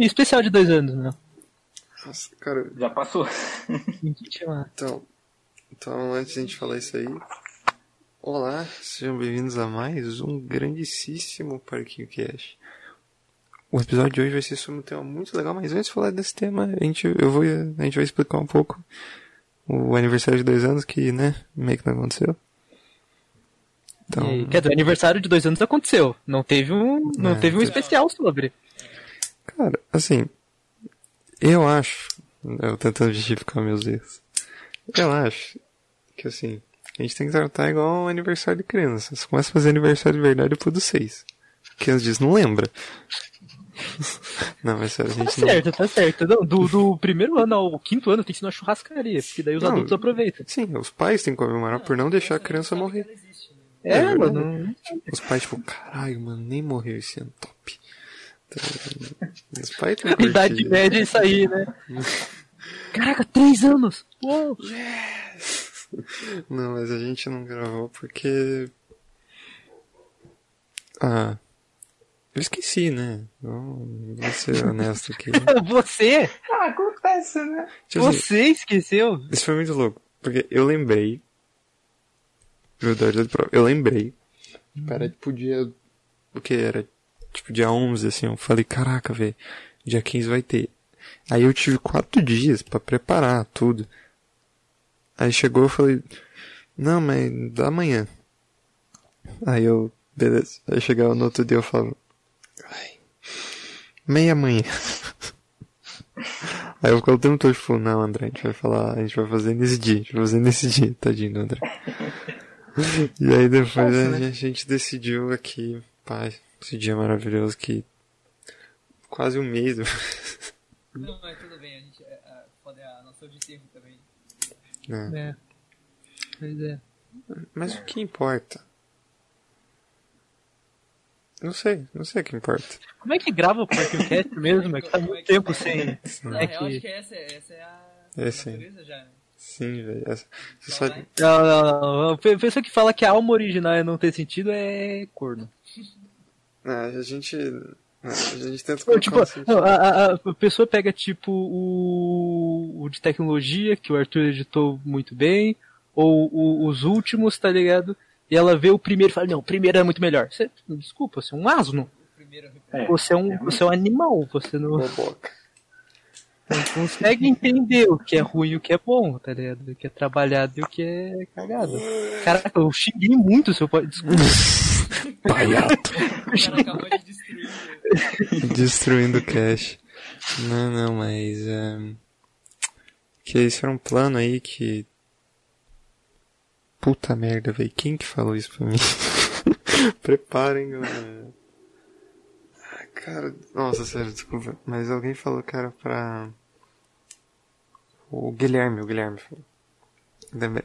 e especial de dois anos, né? Nossa, cara. Já passou. Então, então, antes de a gente falar isso aí. Olá, sejam bem-vindos a mais um grandíssimo Parquinho Cash. O episódio de hoje vai ser sobre um tema muito legal, mas antes de falar desse tema, a gente, eu vou, a gente vai explicar um pouco o aniversário de dois anos que, né, meio que não aconteceu. Então... E, quer dizer, o aniversário de dois anos aconteceu. Não teve um, não é, teve um especial sobre. Cara, assim, eu acho, eu tentando justificar meus erros, eu acho que assim, a gente tem que tratar igual um aniversário de criança. Você começa a fazer aniversário de verdade depois dos seis. Porque às vezes não lembra. Não, mas sério, a gente tá certo, não... tá certo. Não, do, do primeiro ano ao quinto ano tem que ser uma churrascaria, porque daí os não, adultos aproveitam. Sim, os pais têm que comemorar por não deixar a criança morrer. É, é mano. Os pais, tipo, caralho, mano, nem morreu esse ano, top. Os pais têm que Idade média é isso aí, né? Caraca, três anos! Uou! Yes! Não, mas a gente não gravou porque. Ah. Eu esqueci, né? Vou ser honesto aqui. Você? Ah, acontece, né? Tipo Você assim, esqueceu? Isso foi muito louco. Porque eu lembrei Verdade. Eu lembrei. Uhum. Era tipo dia. O que era? Tipo dia 11, assim. Eu falei, caraca, velho. Dia 15 vai ter. Aí eu tive quatro dias para preparar tudo. Aí chegou eu falei, não, mas da amanhã. Aí eu, beleza. Aí chegava no outro dia eu falo, ai, meia manhã. Aí eu ficava o tempo todo, tipo, não, André, a gente vai falar, a gente vai fazer nesse dia, a gente vai fazer nesse dia, tadinho do André. e aí depois Nossa, a, né? gente decidiu aqui, pai, esse dia maravilhoso que quase um mês. Não, mas tudo bem, a gente é, é, pode a noção de tempo também. É. é. Pois é. Mas o que importa? Não sei, não sei o que importa. Como é que grava o podcast mesmo? É que tá muito tempo sem. Não, é que... eu acho que essa, essa é a. É, sim. já, né? Sim, velho. Você só... Não, não, não. A pessoa que fala que a alma original é não ter sentido é corno. É, a gente. A gente tenta tipo, a, a, a, pessoa pega tipo o, o de tecnologia, que o Arthur editou muito bem, ou o, os últimos, tá ligado? E ela vê o primeiro e fala, não, o primeiro é muito melhor. Você, desculpa, você é um asno. É, você é um, você é um animal, você não. Boboca não consegue entender o que é ruim e o que é bom, tá ligado? O que é trabalhado e o que é cagado. Caraca, eu xinguei muito seu pai. Desculpa. Paiato. Destruindo o cash. Não, não, mas. Um, que esse era um plano aí que. Puta merda, velho. Quem que falou isso pra mim? Preparem, galera. Ah, cara, nossa, sério, desculpa. Mas alguém falou que era pra o Guilherme, o Guilherme. Lembrei.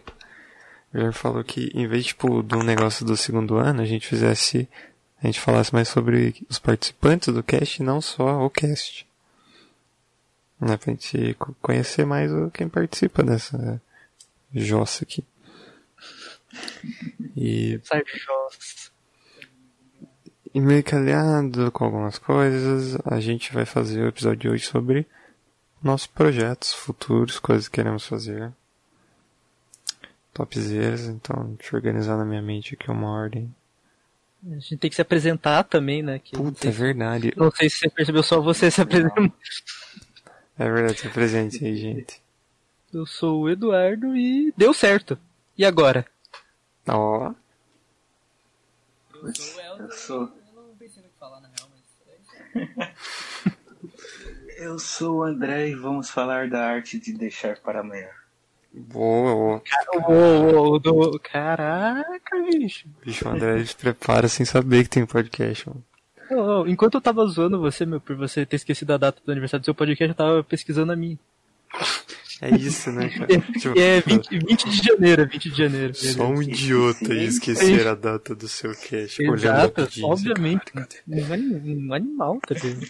O Guilherme falou que em vez, tipo, do negócio do segundo ano, a gente fizesse. A gente falasse mais sobre os participantes do cast e não só o cast. Né, pra gente conhecer mais quem participa dessa jossa aqui. E. Jossa. E meio calhado com algumas coisas, a gente vai fazer o episódio de hoje sobre nossos projetos futuros, coisas que queremos fazer. Topzeiras, então deixa eu organizar na minha mente aqui uma ordem. A gente tem que se apresentar também, né? Que Puta, é verdade. Não sei se você percebeu, só você se apresentando. É verdade, se apresente aí, gente. Eu sou o Eduardo e deu certo. E agora? Ó. Oh. Eu sou o Elton. Eu, sou... eu não pensei no que falar na real, mas é Eu sou o André e vamos falar da arte de deixar para amanhã. Boa, boa. do... Caraca, bicho. Bicho, o André se prepara sem saber que tem podcast, mano. Oh, enquanto eu tava zoando você, meu, por você ter esquecido a data do aniversário do seu podcast, eu tava pesquisando a minha. É isso, né, cara? É, tipo, é 20, 20 de janeiro, 20 de janeiro. Só um idiota ia esquecer a data do seu cast. Exato, obviamente. Um animal, tá vendo?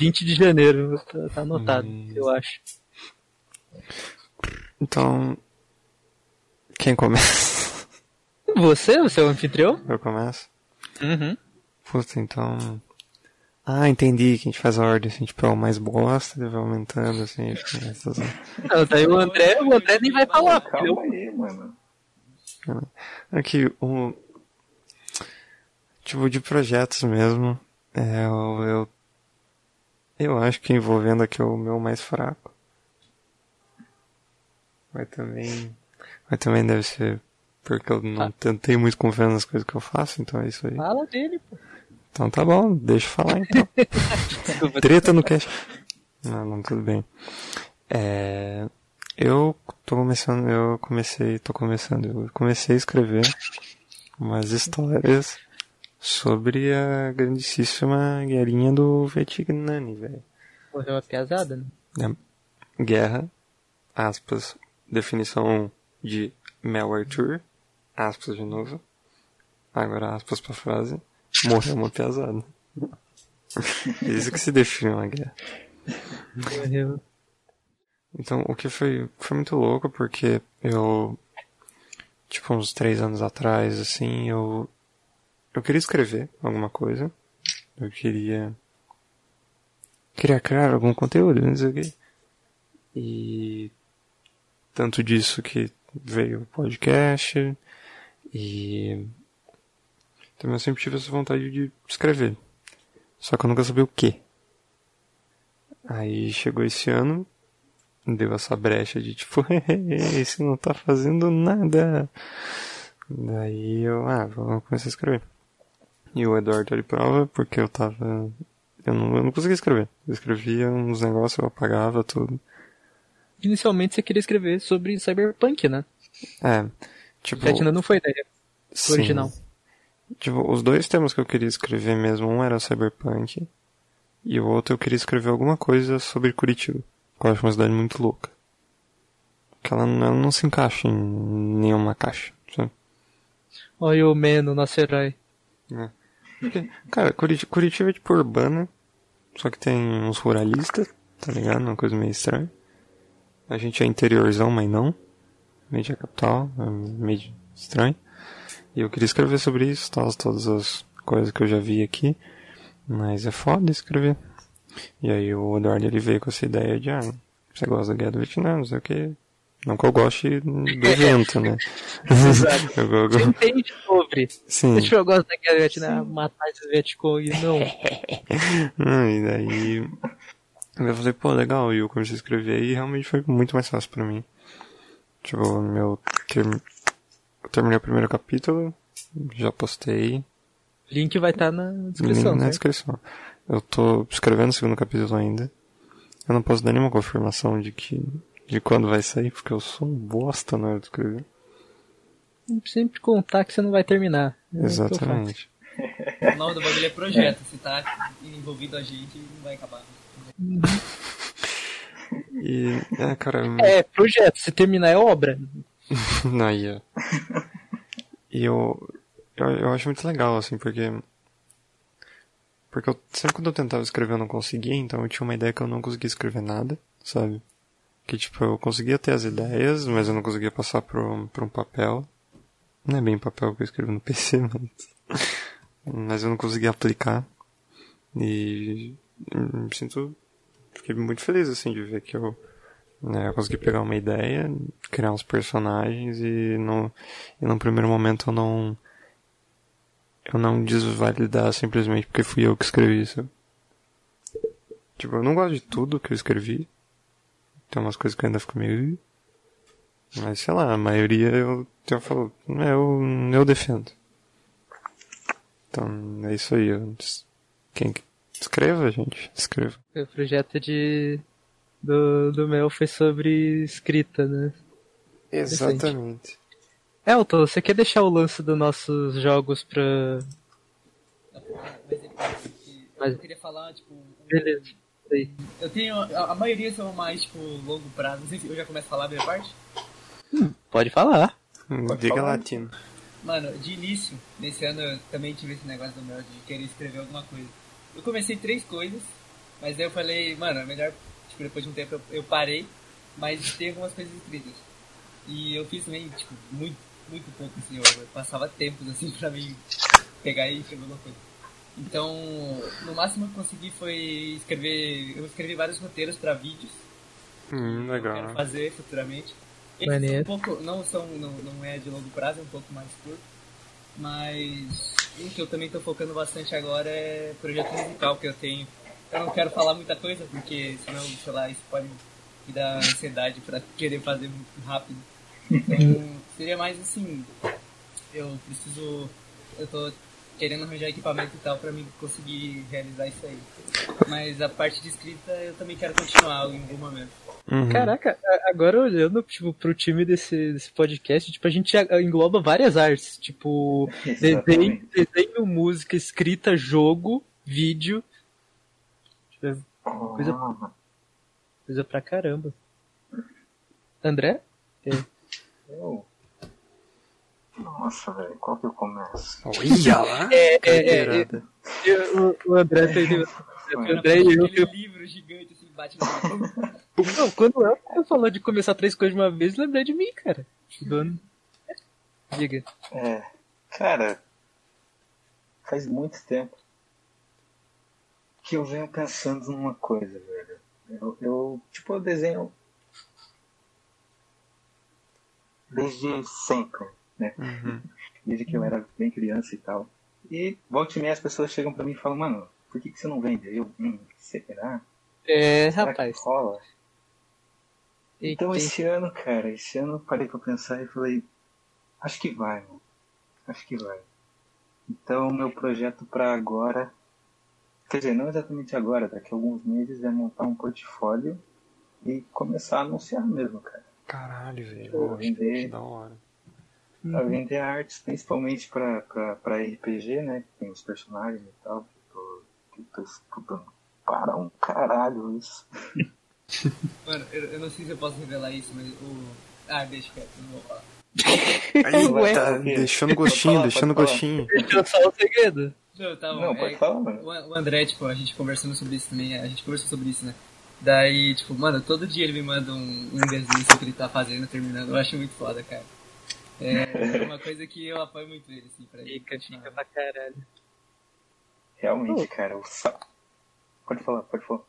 20 de janeiro, tá, tá anotado, hum. eu acho. Então, quem começa? Você, o seu anfitrião? Eu começo? Uhum. Puta, então. Ah, entendi que a gente faz a ordem, assim, tipo, é o mais bosta, ele vai aumentando, assim, essas... Não, daí o André, o André nem vai falar, Calma aí, mano. Aqui, o... Tipo, de projetos mesmo, é, eu, eu... Eu acho que envolvendo aqui o meu mais fraco. Mas também... Mas também deve ser porque eu não ah. tenho muito confiança nas coisas que eu faço, então é isso aí. Fala dele, pô. Então tá bom, deixa eu falar então. Treta no cast. Não, não, tudo bem. É, eu tô começando, eu comecei, tô começando, eu comecei a escrever umas histórias sobre a grandíssima guerrinha do Vetignani, velho. Morreu pesada, né? É, guerra, aspas, definição de Mel Arthur, aspas de novo. Agora aspas pra frase. Morreu uma pesada. Isso que se define uma guerra. Morreu. Então, o que foi, foi muito louco, porque eu, tipo, uns três anos atrás, assim, eu, eu queria escrever alguma coisa. Eu queria, queria criar algum conteúdo, não sei o quê. E, tanto disso que veio o podcast, e também eu sempre tive essa vontade de escrever. Só que eu nunca sabia o que. Aí chegou esse ano, deu essa brecha de tipo, esse não tá fazendo nada. Daí eu, ah, vou começar a escrever. E o Eduardo ali prova, porque eu tava. Eu não, eu não conseguia escrever. Eu escrevia uns negócios, eu apagava tudo. Inicialmente você queria escrever sobre Cyberpunk, né? É. Tipo. ainda não foi ideia sim. original. Tipo, os dois temas que eu queria escrever mesmo, um era Cyberpunk, e o outro eu queria escrever alguma coisa sobre Curitiba, que eu acho uma cidade muito louca. Que ela, ela não se encaixa em nenhuma caixa, sabe? Olha o Meno, nosso herói. É. Cara, Curitiba, Curitiba é tipo urbana, só que tem uns ruralistas, tá ligado? Uma coisa meio estranha. A gente é interiorzão, mas não. Meio capital, é meio estranho. E eu queria escrever sobre isso, tal, todas as coisas que eu já vi aqui. Mas é foda escrever. E aí o Eduardo ele veio com essa ideia de, ah, você gosta da guerra do Vietnã, não sei o que. Não que eu goste do vento, né? Exato. eu, eu, Você entende sobre. Sim. Deixa eu gosto da guerra do Vietnã, matar esses Vietcong, não. não. E daí eu falei, pô, legal, e eu comecei a escrever e realmente foi muito mais fácil pra mim. Tipo, meu eu terminei o primeiro capítulo, já postei. Link vai estar tá na descrição. Link na descrição. Eu tô escrevendo o segundo capítulo ainda. Eu não posso dar nenhuma confirmação de que de quando vai sair, porque eu sou um bosta na hora de escrever. Sempre contar que você não vai terminar. É Exatamente. o nome do bagulho é projeto. Se tá envolvido a gente, não vai acabar. Uhum. E, é, cara. É, projeto. Se terminar é obra. Não, ia. E eu, eu, eu acho muito legal, assim, porque. Porque eu, sempre quando eu tentava escrever eu não conseguia, então eu tinha uma ideia que eu não conseguia escrever nada, sabe? Que tipo, eu conseguia ter as ideias, mas eu não conseguia passar para um, um papel. Não é bem papel que eu escrevo no PC, mas. mas eu não conseguia aplicar. E. Me sinto. Fiquei muito feliz, assim, de ver que eu né, eu consegui pegar uma ideia, criar uns personagens e no, e no primeiro momento eu não eu não desvalidar simplesmente porque fui eu que escrevi isso. Tipo, eu não gosto de tudo que eu escrevi. Tem umas coisas que ainda fico meio. Mas sei lá, a maioria eu, eu falo, eu, eu defendo. Então é isso aí. Eu, quem escreva, gente, escreva. O projeto de do, do Mel foi sobre escrita, né? Exatamente. Elton, você quer deixar o lance dos nossos jogos pra. Mas eu queria falar, tipo. Beleza. Eu tenho. A, a, maioria são mais, tipo, longo prazo. Não sei se eu já começo a falar a minha parte. Hum, pode falar. Pode Diga falar. latino. Mano, de início, nesse ano eu também tive esse negócio do Mel de querer escrever alguma coisa. Eu comecei três coisas, mas aí eu falei, mano, é melhor tipo, depois de um tempo eu, eu parei, mas tem algumas coisas escritas. E eu fiz também, tipo, muito, muito pouco, assim, eu, eu passava tempos, assim, pra mim pegar e escrever alguma coisa. Então, no máximo que eu consegui foi escrever. Eu escrevi vários roteiros para vídeos. Hum, legal. Que eu quero fazer futuramente. Esses um pouco, não são, não, não é de longo prazo, é um pouco mais curto. Mas o que eu também estou focando bastante agora é projeto musical que eu tenho. Eu não quero falar muita coisa, porque senão, sei lá, isso pode me dar ansiedade para querer fazer muito rápido. Então, seria mais assim, eu preciso. Eu tô querendo arranjar equipamento e tal para mim conseguir realizar isso aí. Mas a parte de escrita eu também quero continuar em algum momento. Uhum. Caraca, agora olhando tipo, pro time desse, desse podcast, tipo, a gente engloba várias artes, tipo desenho, desenho, música, escrita, jogo, vídeo. Coisa, coisa pra caramba. André? É. Eu nossa, velho, qual que eu começo? Olha lá! É, é, é, é, o, o André tem. O André e eu. Aquele livro gigante assim, bate no Não, quando eu falou de começar três coisas de uma vez, lembrei de mim, cara. Dono. Diga. É, cara, faz muito tempo que eu venho pensando numa coisa, velho. Eu, eu tipo, eu desenho desde sempre né? Uhum. Desde que eu era bem criança e tal. E volta e meia as pessoas chegam pra mim e falam, mano, por que, que você não vende? Eu, hum, será? É, será rapaz. Que rola? Então esse ano, cara, esse ano eu parei pra pensar e falei, acho que vai, mano. Acho que vai. Então meu projeto para agora, quer dizer, não exatamente agora, daqui a alguns meses é montar um portfólio e começar a anunciar mesmo, cara. Caralho, velho. Vender, da hora Pra uhum. vender artes, principalmente pra RPG, né? Que tem os personagens e tal. Que tô, tô estudando para um caralho isso. Mano, eu, eu, não sei se eu posso revelar isso, mas o. Ah, deixa quieto, não vou falar. Aí, tá deixando gostinho, falar, deixando gostinho. Deixa só o segredo. Não, tá bom. Não, pode é, falar, mano. O André, tipo, a gente conversando sobre isso também, a gente conversou sobre isso, né? Daí, tipo, mano, todo dia ele me manda um, um desenho que ele tá fazendo, terminando. Eu acho muito foda, cara. É uma coisa que eu apoio muito ele, assim, pra ele. Fica, fica pra caralho. Realmente, cara, o sal... Pode falar, pode falar.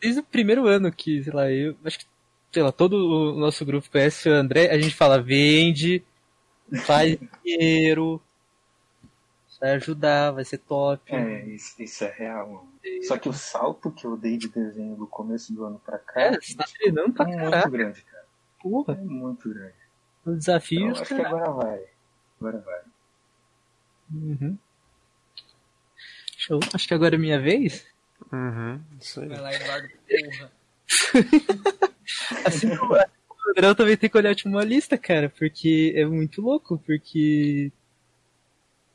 Desde o primeiro ano que, sei lá, eu acho que, sei lá, todo o nosso grupo conhece o André, a gente fala, vende, faz dinheiro, vai ajudar, vai ser top. É, isso, isso é real, mano. É. Só que o salto que eu dei de desenho do começo do ano pra cá é, você tá treinando pra é muito grande, cara. Porra. É muito grande. Os desafios. Então, acho que agora vai. Agora vai. Uhum. Show. Acho que agora é minha vez. Uhum. Isso aí. Vai lá, Eduardo, porra. assim como o André também tem que olhar tipo, uma lista, cara, porque é muito louco, porque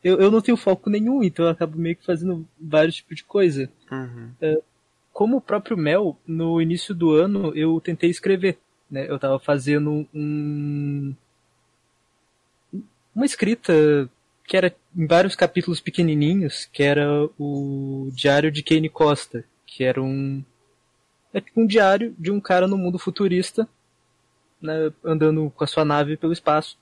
eu, eu não tenho foco nenhum, então eu acabo meio que fazendo vários tipos de coisa. Uhum. É, como o próprio Mel, no início do ano eu tentei escrever. Né? Eu tava fazendo um, uma escrita que era em vários capítulos pequenininhos, que era o Diário de Kane Costa, que era um é tipo um diário de um cara no mundo futurista, né, andando com a sua nave pelo espaço,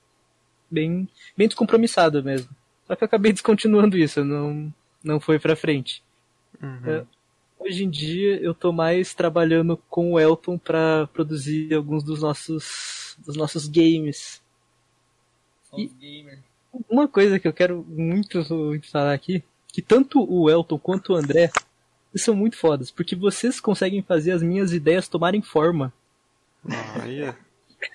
bem bem descompromissado mesmo. Só que eu acabei descontinuando isso, não não foi para frente. Uhum. É, hoje em dia eu tô mais trabalhando com o Elton para produzir alguns dos nossos dos nossos games uma coisa que eu quero muito, muito falar aqui, que tanto o Elton quanto o André são muito fodas, porque vocês conseguem fazer as minhas ideias tomarem forma. Ah, yeah.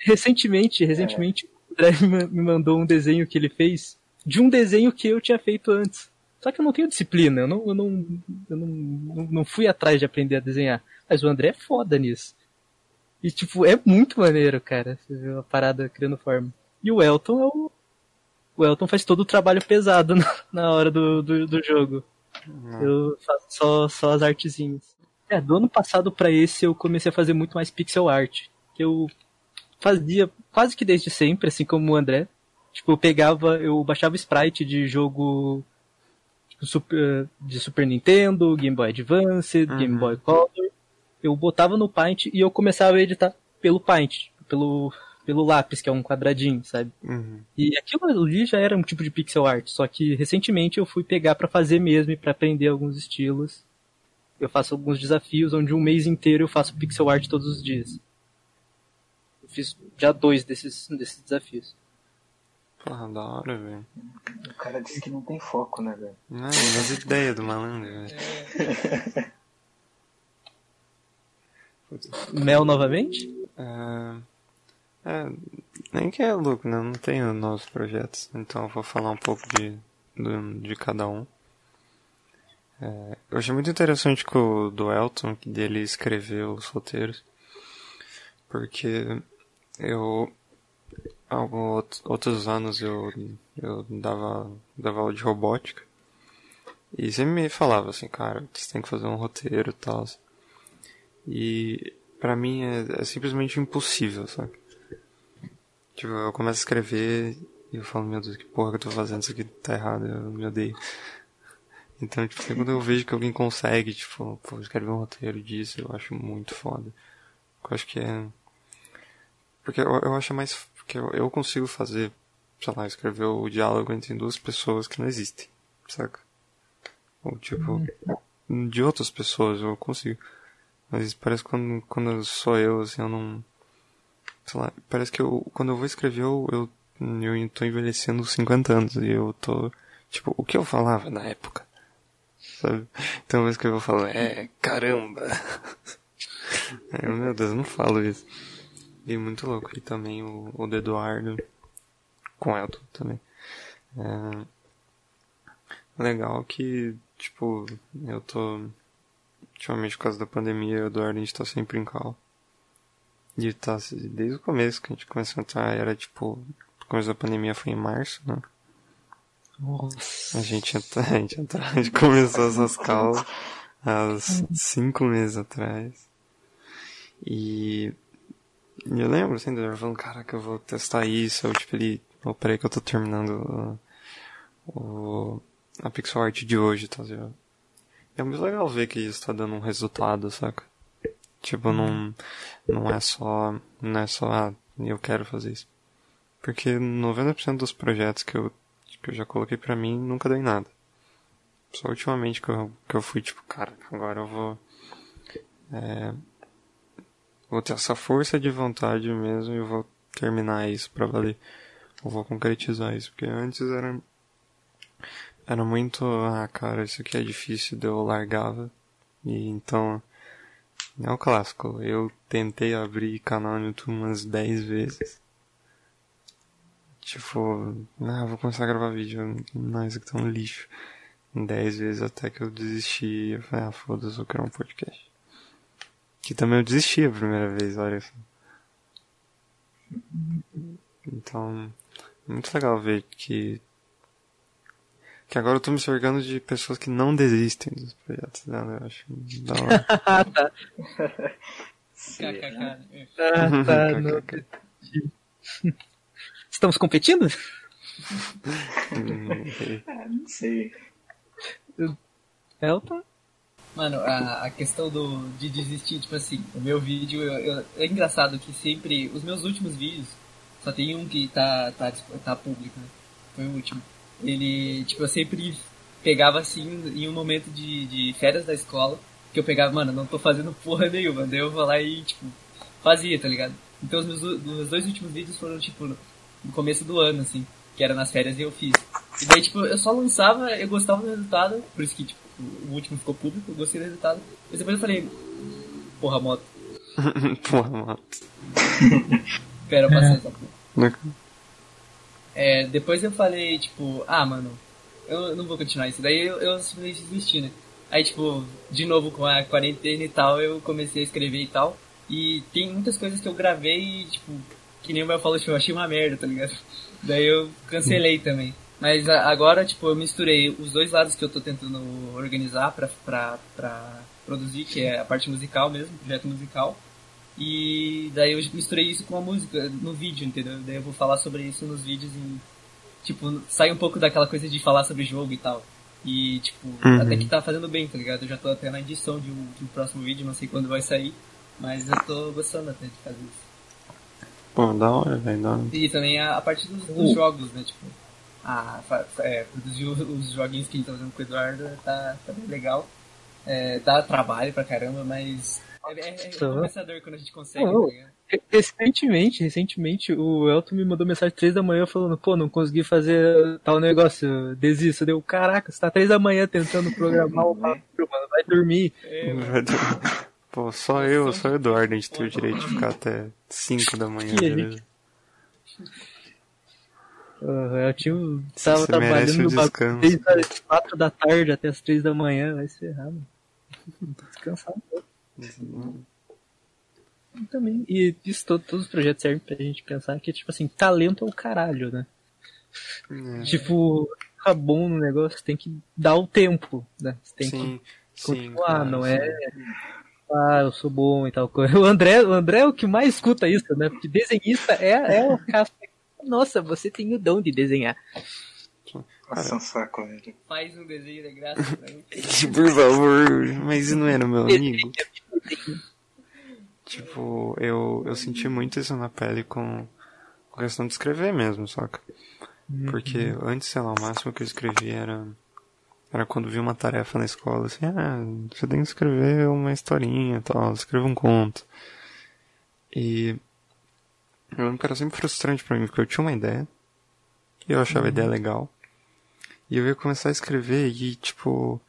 Recentemente, recentemente, o André me mandou um desenho que ele fez de um desenho que eu tinha feito antes. Só que eu não tenho disciplina, eu não, eu não, eu não, não fui atrás de aprender a desenhar. Mas o André é foda nisso. E, tipo, é muito maneiro, cara, você vê a parada criando forma. E o Elton é o. O Elton faz todo o trabalho pesado na, hora do, do, do jogo. Uhum. Eu faço só, só as artezinhas. É, do ano passado para esse eu comecei a fazer muito mais pixel art. Que eu fazia quase que desde sempre, assim como o André. Tipo, eu pegava, eu baixava sprite de jogo tipo, super, de Super Nintendo, Game Boy Advance, uhum. Game Boy Color. Eu botava no Paint e eu começava a editar pelo Paint, pelo pelo lápis, que é um quadradinho, sabe? Uhum. E aquilo ali já era um tipo de pixel art, só que recentemente eu fui pegar para fazer mesmo e para aprender alguns estilos. Eu faço alguns desafios onde um mês inteiro eu faço pixel art todos os dias. Eu fiz já dois desses, desses desafios. Porra, da hora, velho. O cara disse que não tem foco, né, velho? Não, as ideias do malandro, velho. Mel novamente? É... é, nem que é louco, né? Não tenho novos projetos, então eu vou falar um pouco de, de, de cada um. É, eu achei muito interessante que o do Elton, que dele escreveu os roteiros, porque eu, alguns outros anos eu, eu dava, dava aula de robótica, e sempre me falava assim, cara, você tem que fazer um roteiro e tal. E pra mim é, é simplesmente impossível, sabe? Tipo, eu começo a escrever e eu falo, meu Deus, que porra que eu tô fazendo, isso aqui tá errado, eu me odeio. Então, tipo, quando eu vejo que alguém consegue, tipo, pô, escrever um roteiro disso, eu acho muito foda. Eu acho que é. Porque eu, eu acho mais. Porque eu, eu consigo fazer, sei lá, escrever o diálogo entre duas pessoas que não existem, saca? Ou, tipo, de outras pessoas eu consigo. Mas parece que quando, quando sou eu, assim, eu não. Sei lá, parece que eu, quando eu vou escrever, eu, eu, eu tô envelhecendo 50 anos e eu tô. Tipo, o que eu falava na época? Sabe? Então, eu vou falar, é, caramba! é, meu Deus, eu não falo isso. E muito louco. E também o, o do Eduardo, com Elton também. É, legal que, tipo, eu tô Ultimamente, por causa da pandemia, o Eduardo, a gente tá sempre em cal. E tá, desde o começo que a gente começou a entrar, era tipo, o começo da pandemia foi em março, né? Nossa. A gente, a gente, a gente começou essas calls há cinco meses atrás. E, eu lembro, assim, Eduardo falando, caraca, eu vou testar isso. Eu, tipo, ele, oh, peraí que eu tô terminando o, o a pixel art de hoje, tá ligado? É muito legal ver que isso tá dando um resultado, saca? Tipo, não, não é só, não é só, ah, eu quero fazer isso. Porque 90% dos projetos que eu, que eu já coloquei pra mim nunca deu em nada. Só ultimamente que eu, que eu fui tipo, cara, agora eu vou, é, vou ter essa força de vontade mesmo e vou terminar isso pra valer. Eu vou concretizar isso, porque antes era era muito, ah, cara, isso aqui é difícil, eu largava. E então, é o clássico. Eu tentei abrir canal no YouTube umas 10 vezes. Tipo, ah, vou começar a gravar vídeo. Não, isso aqui tá um lixo. 10 vezes até que eu desisti. Eu falei, ah, foda-se, eu quero um podcast. Que também eu desisti a primeira vez, olha só. Então, muito legal ver que que agora eu tô me cercando de pessoas que não desistem dos projetos dela, eu acho da hora. Ah, tá. KKK. Ah, tá. não entendi. Estamos competindo? Hum, Ah, não sei. Elton? Mano, a, a questão do, de desistir, tipo assim, o meu vídeo, eu, eu- é engraçado que sempre, os meus últimos vídeos, só tem um que tá, tá, tá público, né? Foi o último. Ele, tipo, eu sempre pegava assim, em um momento de, de férias da escola, que eu pegava, mano, não tô fazendo porra nenhuma, daí eu vou lá e, tipo, fazia, tá ligado? Então os meus, meus dois últimos vídeos foram, tipo, no, começo do ano, assim, que era nas férias e eu fiz. E daí, tipo, eu só lançava, eu gostava do resultado, por isso que, tipo, o último ficou público, eu gostei do resultado. Mas depois eu falei, porra, moto, Porra, mano. pera, eu passei essa porra. É, depois eu falei, tipo, ah, mano, eu não vou continuar isso. Daí eu, eu simplesmente desisti, né? Aí, tipo, de novo com a quarentena e tal, eu comecei a escrever e tal. E tem muitas coisas que eu gravei e, tipo, que nem o Mel falou, tipo, eu achei uma merda, tá ligado? Daí eu cancelei também. Mas agora, tipo, eu misturei os dois lados que eu tô tentando organizar pra, pra, pra produzir, que é a parte musical mesmo, projeto musical. E daí eu misturei isso com a música no vídeo, entendeu? Daí eu vou falar sobre isso nos vídeos e, tipo, sai um pouco daquela coisa de falar sobre jogo e tal. E, tipo, Uhum. até que tá fazendo bem, tá ligado? Eu já tô até na edição de um, de um próximo vídeo, não sei quando vai sair, mas eu tô gostando até de fazer isso. Pô, da hora, velho. E também a, a parte dos, dos uh. jogos, né? Tipo, a, é, produzir os, os joguinhos que a gente tá fazendo com o Eduardo tá, tá bem legal. É, dá trabalho pra caramba, mas é, é, é recompensador quando a gente consegue, tá Recentemente, recentemente, o Elton me mandou mensagem três da manhã falando, pô, não consegui fazer tal negócio, desisto. Deu, caraca, você tá três da manhã tentando programar o mano, vai dormir. É, Pô, só eu, só o Eduardo, a gente tem o direito de ficar até 5 da manhã, beleza? Uhum, eu tinha, tava trabalhando no bagulho desde as 4 da tarde até as 3 da manhã, vai ser errado. Descansar um. Também. E isso, todo, todos os projetos servem pra gente pensar que, tipo assim, talento é o caralho, né? É. Tipo, ficar bom no negócio, tem que dar o tempo, né? Você tem sim, que continuar, sim, claro, não é ah, eu sou bom e tal coisa. O André, o André é o que mais escuta isso, né? Porque desenhista é, é o caso. Nossa, você tem o dom de desenhar. Nossa, é um saco, velho. Faz um desenho de graça pra mim. Por favor, mas não era meu amigo. Tipo, eu, eu senti muito isso na pele com, com a questão de escrever mesmo, saca? Porque uhum. antes, sei lá, o máximo que eu escrevia era era quando vi uma tarefa na escola, assim, ah, você tem que escrever uma historinha e tal, escreva um conto. E eu lembro que era sempre frustrante para mim, porque eu tinha uma ideia, e eu achava uhum. a ideia legal, e eu ia começar a escrever e, tipo,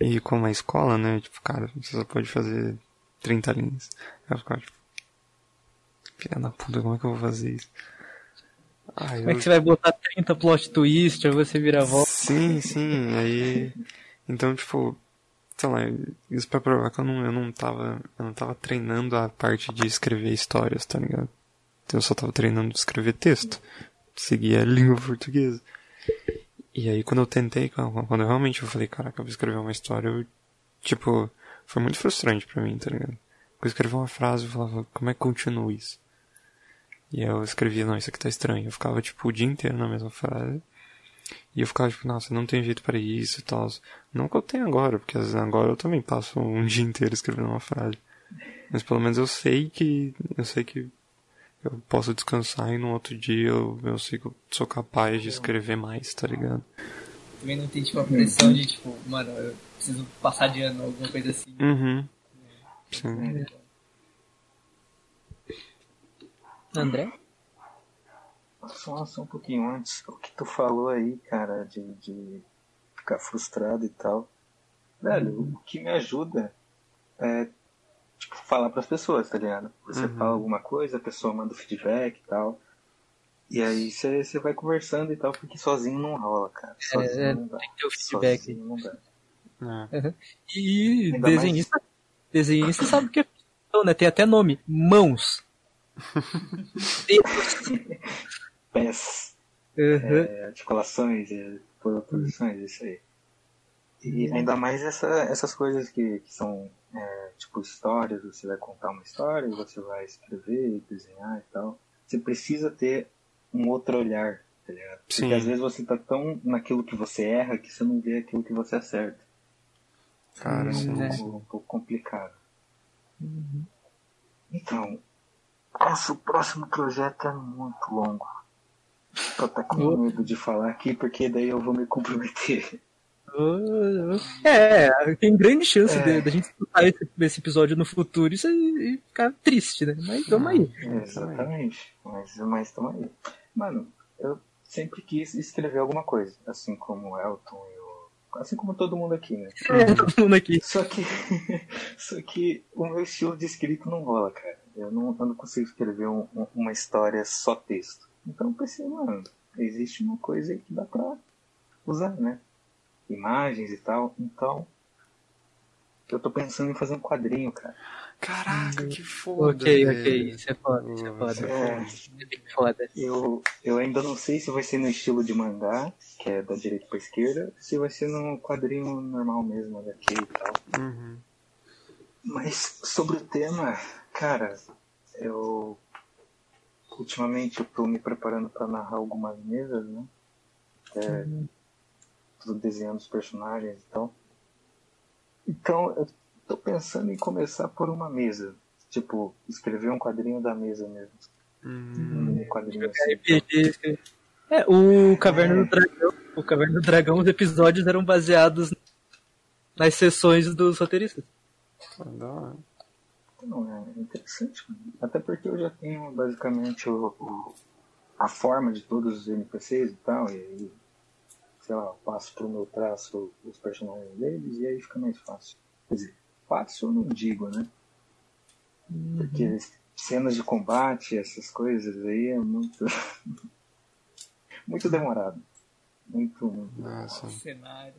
e como a escola, né, tipo, cara, você só pode fazer 30 linhas. Aí eu ficava, tipo, filha da puta, como é que eu vou fazer isso? Ai, Como é que você vai botar 30 plot twist, ou você vira a volta? Sim, sim, aí... Então, tipo, sei lá, isso pra provar que eu não, eu não tava, eu não tava treinando a parte de escrever histórias, tá ligado? Eu só tava treinando de escrever texto. Seguir a língua portuguesa. E aí quando eu tentei, quando eu realmente eu falei, caraca, eu vou escrever uma história, eu, tipo, foi muito frustrante pra mim, tá ligado? Eu escrevi uma frase e falava, como é que continua isso? E eu escrevia, não, isso aqui tá estranho. Eu ficava, tipo, o dia inteiro na mesma frase. E eu ficava, tipo, nossa, não tem jeito para isso e tal. Não que eu tenha agora, porque agora eu também passo um dia inteiro escrevendo uma frase. Mas pelo menos eu sei que, eu sei que eu posso descansar e no outro dia eu, eu sei que eu sou capaz de escrever mais, tá ligado? Também não tem, tipo, a pressão de, tipo, mano, eu preciso passar de ano, alguma coisa assim. Uhum. Sim. É. André? Só, só um pouquinho antes, o que tu falou aí, cara, de, de ficar frustrado e tal. Velho, uhum. o que me ajuda é tipo, falar pras pessoas, tá ligado? Você uhum. fala alguma coisa, a pessoa manda feedback e tal. E aí você vai conversando e tal, porque sozinho não rola, cara. É, sozinho é, não dá. Tem que ter o feedback. Sozinho não dá. É. E Ainda desenhista, mais... desenhista sabe o que é né? Tem até nome, mãos. Pés. Uhum. É, articulações, é, posições, isso aí. E uhum. ainda mais essa, essas coisas que, que são é, tipo histórias, você vai contar uma história, você vai escrever, desenhar e tal. Você precisa ter um outro olhar, tá ligado? Porque Sim. às vezes você tá tão naquilo que você erra que você não vê aquilo que você acerta. Cara, é um, pouco, complicado. Uhum. Então, nosso próximo projeto é muito longo. Tô até com medo de falar aqui, porque daí eu vou me comprometer. É, tem grande chance é. de, a gente escutar esse, esse, episódio no futuro e, e ficar triste, né? Mas tamo aí. Exatamente. Mas, mas tamo aí. Mano, eu sempre quis escrever alguma coisa, assim como Elton e. Assim como todo mundo aqui, né? É, todo mundo aqui. Só que. só que o meu estilo de escrito não rola, cara. Eu não, eu não consigo escrever um, uma história só texto. Então eu pensei, mano, existe uma coisa aí que dá pra usar, né? Imagens e tal. Então, eu tô pensando em fazer um quadrinho, cara. Caraca, que foda. Ok, ok, isso é foda, isso é foda. É, é foda. Eu, eu ainda não sei se vai ser no estilo de mangá, que é da direita pra esquerda, se vai ser no quadrinho normal mesmo, HQ e tal. Uhum. Mas sobre o tema, Cara, eu ultimamente eu tô me preparando para narrar algumas mesas, né? É, uhum. Tô desenhando os personagens e tal. Então eu tô pensando em começar por uma mesa. Tipo, escrever um quadrinho da mesa mesmo. Hum, quadrinho RPG. É, o Caverna do Dragão. O Caverna do Dragão, os episódios eram baseados nas sessões dos roteiristas. Da hora. Não, é interessante, mano. Até porque eu já tenho basicamente o, o- a forma de todos os NPCs e tal, e aí, sei lá, eu passo pro meu traço os personagens deles e aí fica mais fácil. Quer dizer, fácil eu não digo, né? Porque cenas de combate, essas coisas aí é muito. muito demorado. Muito, muito. Nossa. Cenário.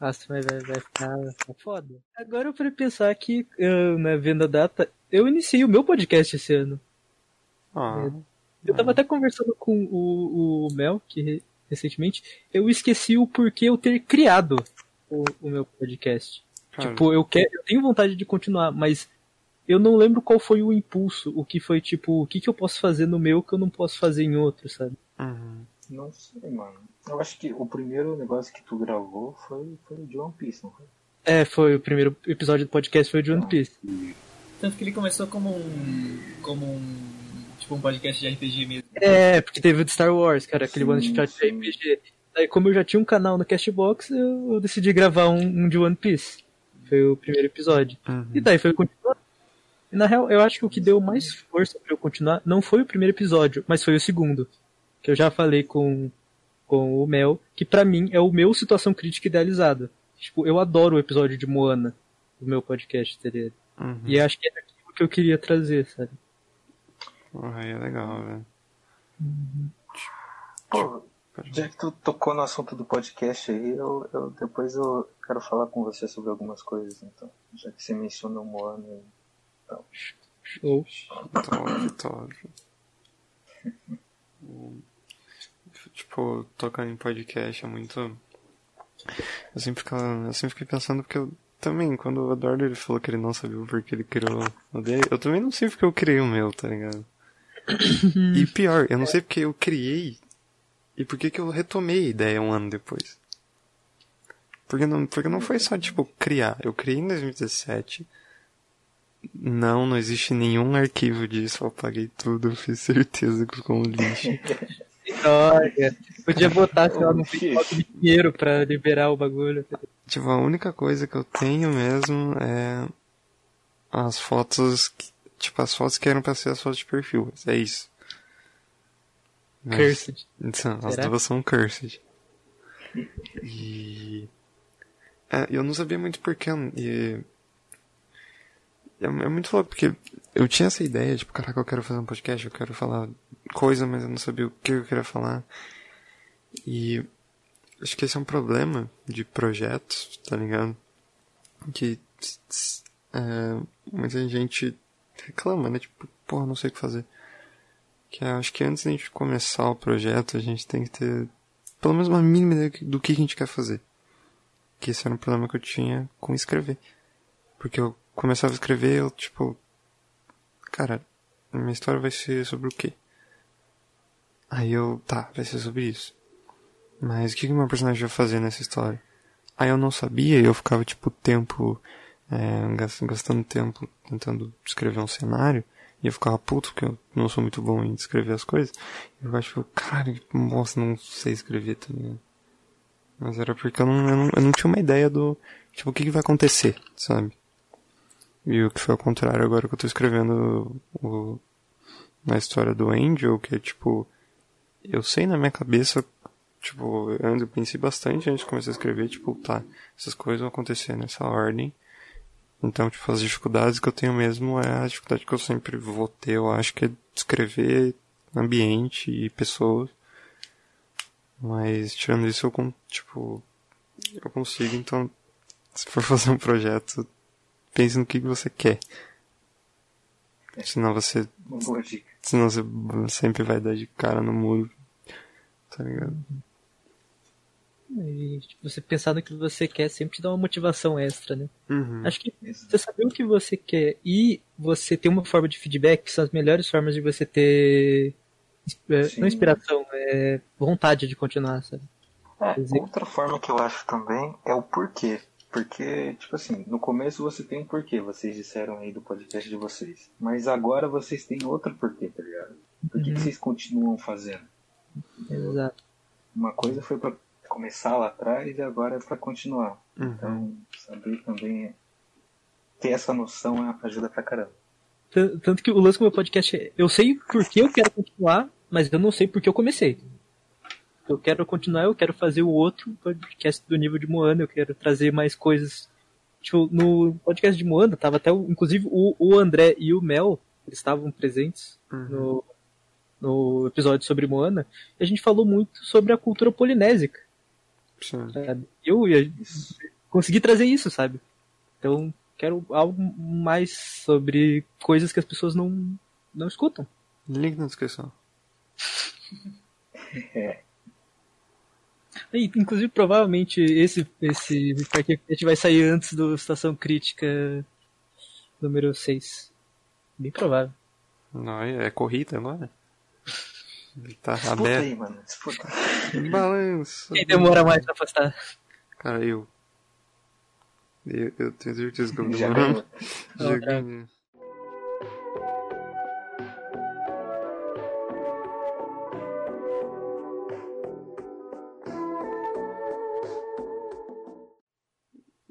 Nossa, mas vai, vai ficar, ficar foda. Agora eu fui pensar que, ah, na venda data, eu iniciei o meu podcast esse ano. Ah, Eu tava até conversando com o, o Mel, que re- recentemente, eu esqueci o porquê eu ter criado o, o meu podcast. cara, Tipo, eu quero, eu tenho vontade de continuar, mas eu não lembro qual foi o impulso, o que foi tipo, o que, que eu posso fazer no meu que eu não posso fazer em outro, sabe? uhum. Não sei, mano. Eu acho que o primeiro negócio que tu gravou foi, foi o de One Piece, não foi? É, foi o primeiro episódio do podcast foi o de One Piece. Tanto que ele começou como um. como um. tipo um podcast de RPG mesmo. É, porque teve o de Star Wars, cara, aquele Sim, one shot de. RPG. Daí, como eu já tinha um canal no Castbox, eu, eu decidi gravar um, um de One Piece. Foi o primeiro episódio. Uhum. E daí foi continuar. E na real, eu acho que o que deu mais força pra eu continuar não foi o primeiro episódio, mas foi o segundo. Que eu já falei com, com o Mel, que pra mim é o meu situação crítica idealizada. Tipo, eu adoro o episódio de Moana, do meu podcast, ligado? Uhum. E acho que é aquilo que eu queria trazer, sabe? Ah, é legal, velho. Pô, Pode- já que tu tocou no assunto do podcast aí, eu, eu- depois eu quero falar com você sobre algumas coisas, então. Já que você mencionou o Moana aí. Show. Top, top. Tipo, tocar em podcast é muito. Eu sempre, eu sempre fiquei pensando porque eu também, quando o Eduardo ele falou que ele não sabia o porquê ele criou o dele, eu também não sei porque eu criei o meu, tá ligado? e pior, eu não sei porque eu criei e por que que eu retomei a ideia um ano depois. Porque não, porque não foi só, tipo, criar. Eu criei em 2017. Não, não existe nenhum arquivo disso. Eu apaguei tudo, eu fiz certeza que ficou um lixo. Olha, podia botar, sei lá, no de dinheiro pra liberar o bagulho. tipo, a única coisa que eu tenho mesmo é as fotos, que- tipo, as fotos que eram pra ser as fotos de perfil. É isso. Mas- Cursed. Então, as duas são cursed. E. É, eu não sabia muito porquê. E. É, é muito louco, porque eu tinha essa ideia, tipo, caraca, eu quero fazer um podcast, eu quero falar coisa, mas eu não sabia o que eu queria falar. E. Acho que esse é um problema de projetos, tá ligado? Que. é, muita gente reclama, né? Tipo, porra, não sei o que fazer. Que eu acho que antes da gente começar o projeto, a gente tem que ter pelo menos uma mínima ideia do que a gente quer fazer. Que esse era um problema que eu tinha com escrever. Porque eu começava a escrever, eu tipo. Cara, minha história vai ser sobre o quê? Aí eu. Tá, vai ser sobre isso. Mas o que que meu personagem vai fazer nessa história? Aí eu não sabia e eu ficava tipo tempo. É, gas- gastando tempo tentando escrever um cenário. E eu ficava puto, porque eu não sou muito bom em escrever as coisas. Eu acho que, cara, nossa, não sei escrever também. Mas era porque eu não, eu não, eu não tinha uma ideia do, tipo, o que, que vai acontecer, sabe? E o que foi ao contrário agora que eu tô escrevendo o, a história do Angel, que é tipo, eu sei na minha cabeça, tipo, eu pensei bastante antes de começar a escrever, tipo, tá, essas coisas vão acontecer nessa ordem. Então, tipo, as dificuldades que eu tenho mesmo é a dificuldade que eu sempre vou ter, eu acho que é descrever ambiente e pessoas. Mas, tirando isso, eu, tipo, eu consigo, então, se for fazer um projeto, pense no que que você quer. Senão você, Uma boa dica. senão você sempre vai dar de cara no muro. Tá ligado? E, tipo, você pensar no que você quer sempre te dá uma motivação extra, né? Uhum. Acho que você saber o que você quer e você ter uma forma de feedback são as melhores formas de você ter. é, Sim. não inspiração, é vontade de continuar, sabe? É, dizer- outra forma que eu acho também é o porquê. Porque, tipo assim, no começo você tem um porquê, vocês disseram aí do podcast de vocês. Mas agora vocês têm outro porquê, tá ligado? Por que, uhum. que vocês continuam fazendo? Exato. Uma coisa foi para começar lá atrás e agora é para continuar. Uhum. Então, saber também ter essa noção ajuda pra caramba. Tanto que o lance do meu podcast é, eu sei por que eu quero continuar, mas eu não sei por que eu comecei. Eu quero continuar, eu quero fazer o outro podcast do nível de Moana, eu quero trazer mais coisas. Tipo, no podcast de Moana, tava até, inclusive, o, o André e o Mel, eles estavam presentes uhum. no, no episódio sobre Moana, e a gente falou muito sobre a cultura polinésica. Sim. Eu, eu consegui trazer isso, sabe? Então, quero algo mais sobre coisas que as pessoas não, não escutam. Link na descrição. é. E, inclusive, provavelmente, esse, esse podcast vai sair antes do Estação Crítica número 6. Bem provável. Não, é corrida agora? Ele tá disputa aberto. aí, mano. Disputa. Balanço. Quem demora mais pra postar? Cara, eu. Eu, eu tenho certeza que eu vou demorar. Já ganhei.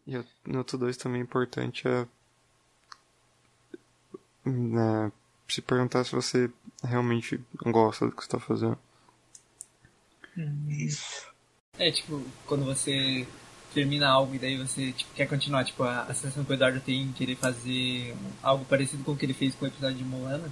E no outro dois também é importante é né, se perguntar se você realmente gosta do que está fazendo. Isso. É, tipo, quando você termina algo e daí você tipo, quer continuar. Tipo, a, a sensação que o Eduardo tem em querer fazer algo parecido com o que ele fez com o episódio de Moana.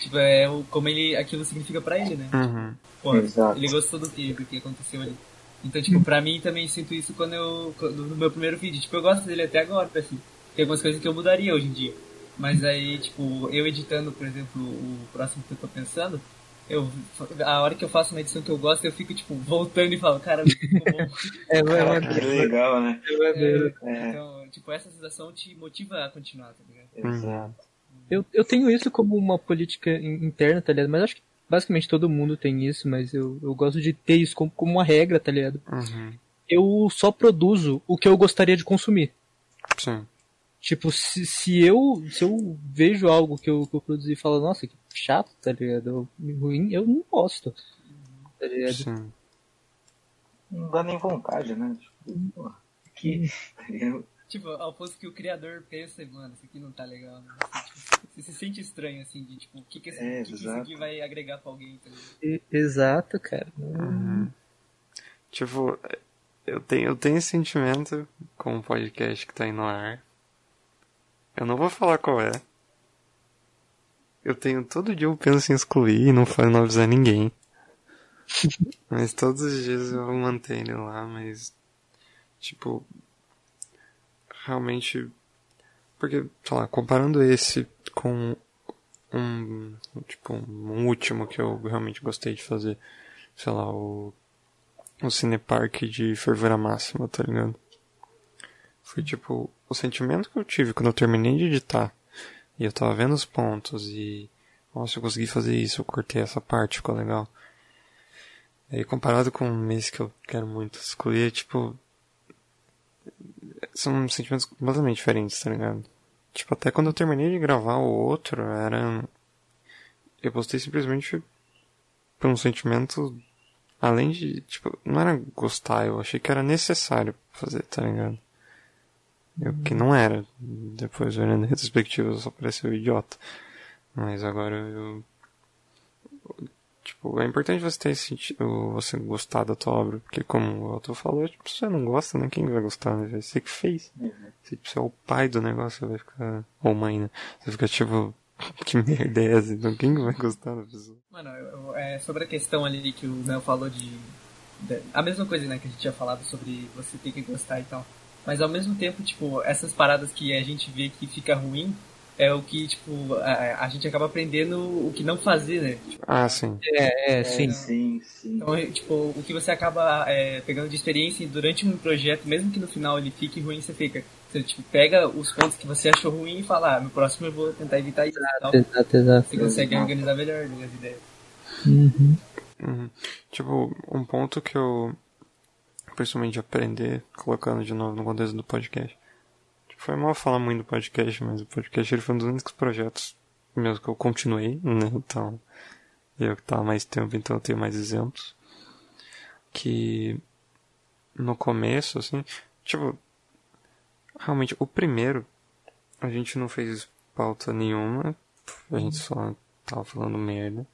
Tipo, é o, como ele, aquilo significa pra ele, né? Uhum. Pô, Exato. ele gostou do que, do que aconteceu ali. Então, tipo, pra mim também sinto isso quando eu. no meu primeiro vídeo. Tipo, eu gosto dele até agora, assim. Tem algumas coisas que eu mudaria hoje em dia. Mas aí, tipo, eu editando, por exemplo, o próximo que eu tô pensando, eu, a hora que eu faço uma edição que eu gosto, eu fico, tipo, voltando e falo, cara, ficou bom. é, é, é, legal, né? É, é, então, tipo, essa sensação te motiva a continuar, tá ligado? Exato. Eu, eu tenho isso como uma política interna, tá ligado? Mas acho que basicamente todo mundo tem isso, mas eu, eu gosto de ter isso como, como uma regra, tá ligado? Uhum. Eu só produzo o que eu gostaria de consumir. Sim. Tipo, se, se eu se eu vejo algo que eu, que eu produzi e falo, nossa, que chato, tá ligado? Ruim, eu não gosto. Tá ligado? Sim. Não dá nem vontade, né? Tipo, que, Tipo, ao ponto que o criador pensa, mano, isso aqui não tá legal, né? Tipo, você se sente estranho, assim, de tipo, o que, que, esse, é, que, que isso aqui vai agregar pra alguém, tá Exato, cara. Uhum. Tipo, eu tenho, eu tenho esse sentimento com o podcast que tá aí no ar. Eu não vou falar qual é. Eu tenho todo dia eu penso em excluir e não, não avisar ninguém. mas todos os dias eu mantenho ele lá, mas. Tipo. Realmente. Porque, sei lá, comparando esse com um. Tipo, um último que eu realmente gostei de fazer. Sei lá, o. O Cinepark de Fervura Máxima, tá ligado? Foi tipo o sentimento que eu tive quando eu terminei de editar e eu tava vendo os pontos e nossa, eu consegui fazer isso, eu cortei essa parte, ficou legal. E comparado com um mês que eu quero muito excluir, tipo são sentimentos completamente diferentes, tá ligado? Tipo, até quando eu terminei de gravar o outro, era eu postei simplesmente por um sentimento além de, tipo, não era gostar, eu achei que era necessário fazer, tá ligado? Eu, que não era. Depois, olhando em retrospectiva, só pareceu idiota. Mas agora eu. Tipo, é importante você ter sentido, você gostar da tua obra, porque como o autor falou, tipo, se você não gosta, né? Quem vai gostar, né? Você que fez. Uhum. Se tipo, você é o pai do negócio, você vai ficar. Ou mãe, né? Você fica tipo. Que merda é essa? Então quem vai gostar da pessoa? Mano, eu, é, sobre a questão ali que o Mel falou de, de. A mesma coisa, né, que a gente tinha falado sobre você ter que gostar e tal. Mas ao mesmo tempo, tipo, essas paradas que a gente vê que fica ruim, é o que, tipo, a, a gente acaba aprendendo o que não fazer, né? Tipo, ah, sim. É, é, sim. sim, sim. Então, é, tipo, o que você acaba é, pegando de experiência durante um projeto, mesmo que no final ele fique ruim, você fica. Você, tipo, pega os pontos que você achou ruim e fala, ah, no próximo eu vou tentar evitar isso. Exato, exato, exato. Você consegue organizar melhor né, as ideias. Uhum. Uhum. Tipo, um ponto que eu principalmente de aprender, colocando de novo no contexto do podcast. Tipo, foi mal falar muito do podcast, mas o podcast ele foi um dos únicos projetos meus que eu continuei, né? Então, eu que tava mais tempo, então eu tenho mais exemplos. Que no começo, assim, tipo, realmente o primeiro a gente não fez pauta nenhuma, a gente só tava falando merda.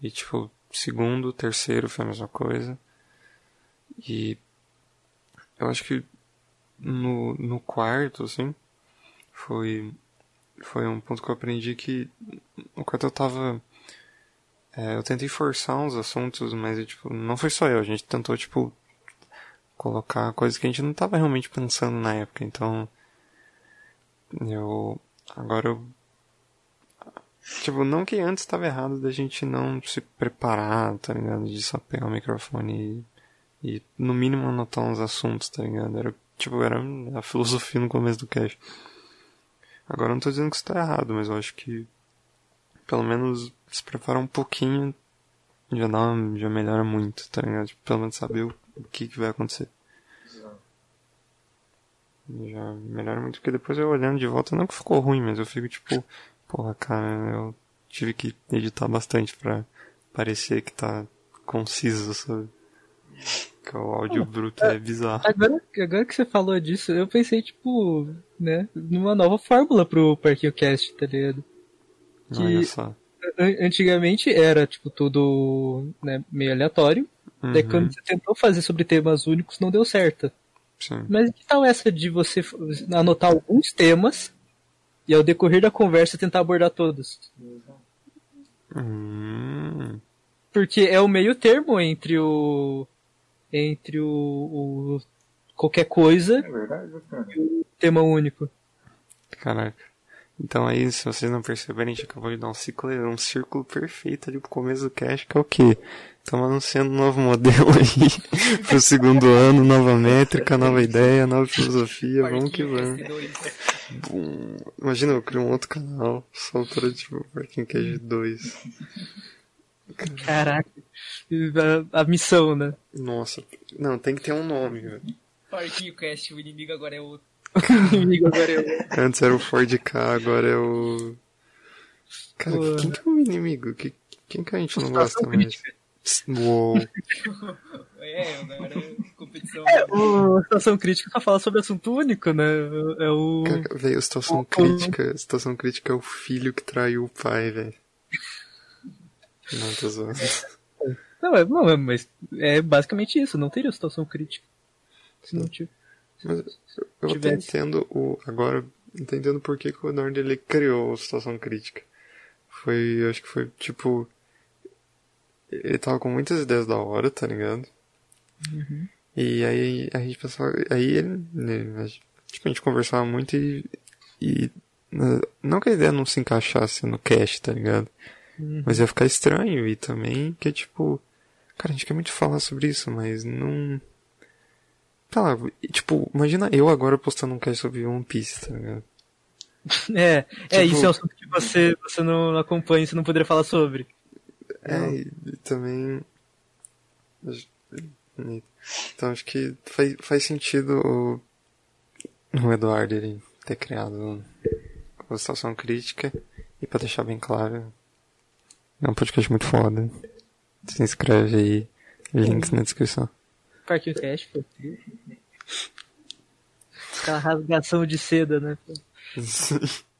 E tipo, segundo, terceiro foi a mesma coisa. E eu acho que no, no quarto, assim, foi, foi um ponto que eu aprendi que no quarto eu tava. É, eu tentei forçar uns assuntos, mas tipo, não foi só eu, a gente tentou, tipo, colocar coisas que a gente não tava realmente pensando na época, então eu agora eu tipo, não que antes estava errado da gente não se preparar, tá ligado? De só pegar o microfone e, no mínimo anotar uns assuntos, tá ligado? Era tipo, era a filosofia no começo do cast. Agora eu não tô dizendo que isso tá errado, mas eu acho que pelo menos se preparar um pouquinho já dá uma, já melhora muito, tá ligado? Tipo, pelo menos saber o o que, que vai acontecer. Já melhora muito, porque depois eu olhando de volta, não que ficou ruim, mas eu fico tipo, porra, cara, eu tive que editar bastante pra parecer que tá conciso, sabe? Que o áudio bruto é bizarro. Agora, agora que você falou disso, eu pensei, tipo, né, numa nova fórmula pro Parquinho Cast, tá ligado? Que Olha só. Antigamente era, tipo, tudo né, meio aleatório. Uhum. Daí quando você tentou fazer sobre temas únicos, não deu certo. Sim. Mas que tal essa de você anotar alguns temas e ao decorrer da conversa tentar abordar todos? Uhum. Porque é o meio termo entre o. entre o. o qualquer coisa é verdade, e o tema único. Caraca. Então aí, se vocês não perceberem, a gente acabou de dar um ciclo, um círculo perfeito ali pro começo do cast, que é o quê? Estamos anunciando um novo modelo aí pro segundo ano, nova métrica, nova ideia, nova filosofia, vamos que vamos. Imagina eu crio um outro canal, só para tipo Parking Cage 2. Caraca, a, a, missão, né? Nossa, não, tem que ter um nome, velho. Parquinho Cast, o inimigo agora é outro. o inimigo agora é outro. Antes era o Ford K, agora é o. Cara, Pô. quem que é o inimigo? Quem que a gente não gosta mais? Uou. é, agora é competição. É, o Situação Crítica só fala sobre assunto único, né? É o. Velho, Situação o... Crítica. Situação Crítica é o filho que traiu o pai, velho. Não, tô zoando. Não, é, não, é, mas é basicamente isso, não teria situação crítica. Se não tivesse. Mas eu, entendo o. Agora, entendendo por que, que o Nord ele criou a situação crítica. Foi. Eu acho que foi tipo ele tava com muitas ideias da hora, tá ligado? Uhum. E aí a gente pensava, aí ele, né, tipo, a gente conversava muito e, e não que a ideia não se encaixasse no cast, tá ligado? Uhum. Mas ia ficar estranho e também que tipo, cara, a gente quer muito falar sobre isso, mas não Tá lá, tipo, imagina eu agora postando um cast sobre One Piece, tá ligado? É, é, tipo, isso é um assunto que você, você não acompanha, você não poderia falar sobre. É, e, também. Então acho que faz, faz sentido o, o Eduardo ele ter criado a situação crítica. E pra deixar bem claro, é um podcast muito foda. Se inscreve aí, links na descrição. Partiu Cash, pô. Aquela rasgação de seda, né?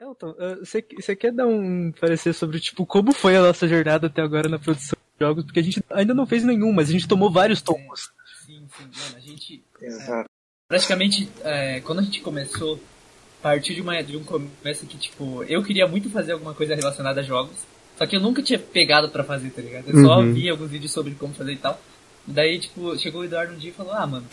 Elton, você, você quer dar um parecer sobre, tipo, como foi a nossa jornada até agora na produção de jogos? Porque a gente ainda não fez nenhum, mas a gente tomou vários tomos. Sim, sim, mano, a gente... É, praticamente, é, quando a gente começou, partiu de, uma, de um começo que, tipo, eu queria muito fazer alguma coisa relacionada a jogos, só que eu nunca tinha pegado para fazer, tá ligado? Eu só uhum. vi alguns vídeos sobre como fazer e tal. Daí, tipo, chegou o Eduardo um dia e falou, ah, mano,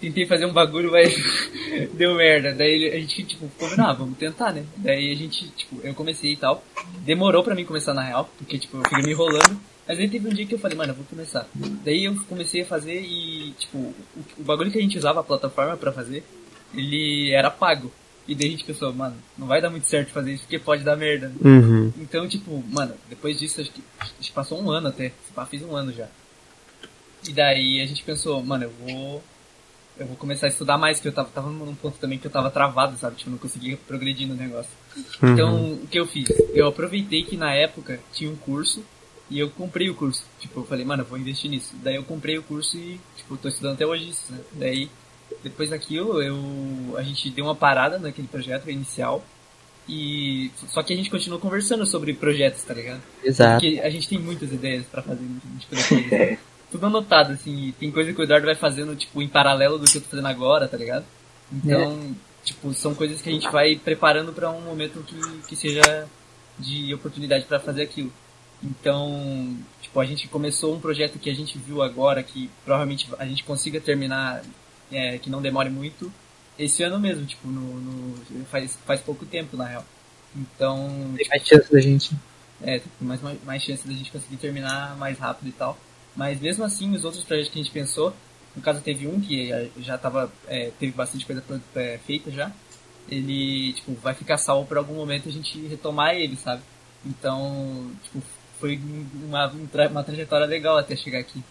tentei fazer um bagulho, mas deu merda. Daí a gente, tipo, combinou, ah, vamos tentar, né? Daí a gente, tipo, eu comecei e tal. Demorou pra mim começar na real, porque, tipo, eu fiquei me enrolando. Mas aí teve um dia que eu falei, mano, eu vou começar. Daí eu comecei a fazer e, tipo, o, o bagulho que a gente usava a plataforma pra fazer, ele era pago. E daí a gente pensou, mano, não vai dar muito certo fazer isso porque pode dar merda. Né? Uhum. Então, tipo, mano, depois disso, acho que, acho que passou um ano até. Fiz um ano já. E daí a gente pensou, mano, eu vou. Eu vou começar a estudar mais, que eu tava, tava num ponto também que eu tava travado, sabe? Tipo, eu não conseguia progredir no negócio. Uhum. Então, o que eu fiz? Eu aproveitei que na época tinha um curso e eu comprei o curso. Tipo, eu falei, mano, eu vou investir nisso. Daí eu comprei o curso e, tipo, tô estudando até hoje isso, né? Daí, depois daquilo, eu, a gente deu uma parada naquele projeto inicial. E só que a gente continuou conversando sobre projetos, tá ligado? Exato. Porque a gente tem muitas ideias para fazer tipo de coisa. Tudo anotado, assim, tem coisa que o Eduardo vai fazendo, tipo, em paralelo do que eu tô fazendo agora, tá ligado? Então, é. tipo, são coisas que a gente vai preparando para um momento que, que seja de oportunidade para fazer aquilo. Então, tipo, a gente começou um projeto que a gente viu agora, que provavelmente a gente consiga terminar, é, que não demore muito, esse ano mesmo, tipo, no, no, faz, faz pouco tempo, na real. Então... Tem mais chance da gente... É, tem mais, mais, mais chance da gente conseguir terminar mais rápido e tal. Mas mesmo assim, os outros projetos que a gente pensou, no caso teve um que já tava, é, teve bastante coisa é, feita já, ele, tipo, vai ficar salvo por algum momento a gente retomar ele, sabe? Então, tipo, foi uma, uma trajetória legal até chegar aqui.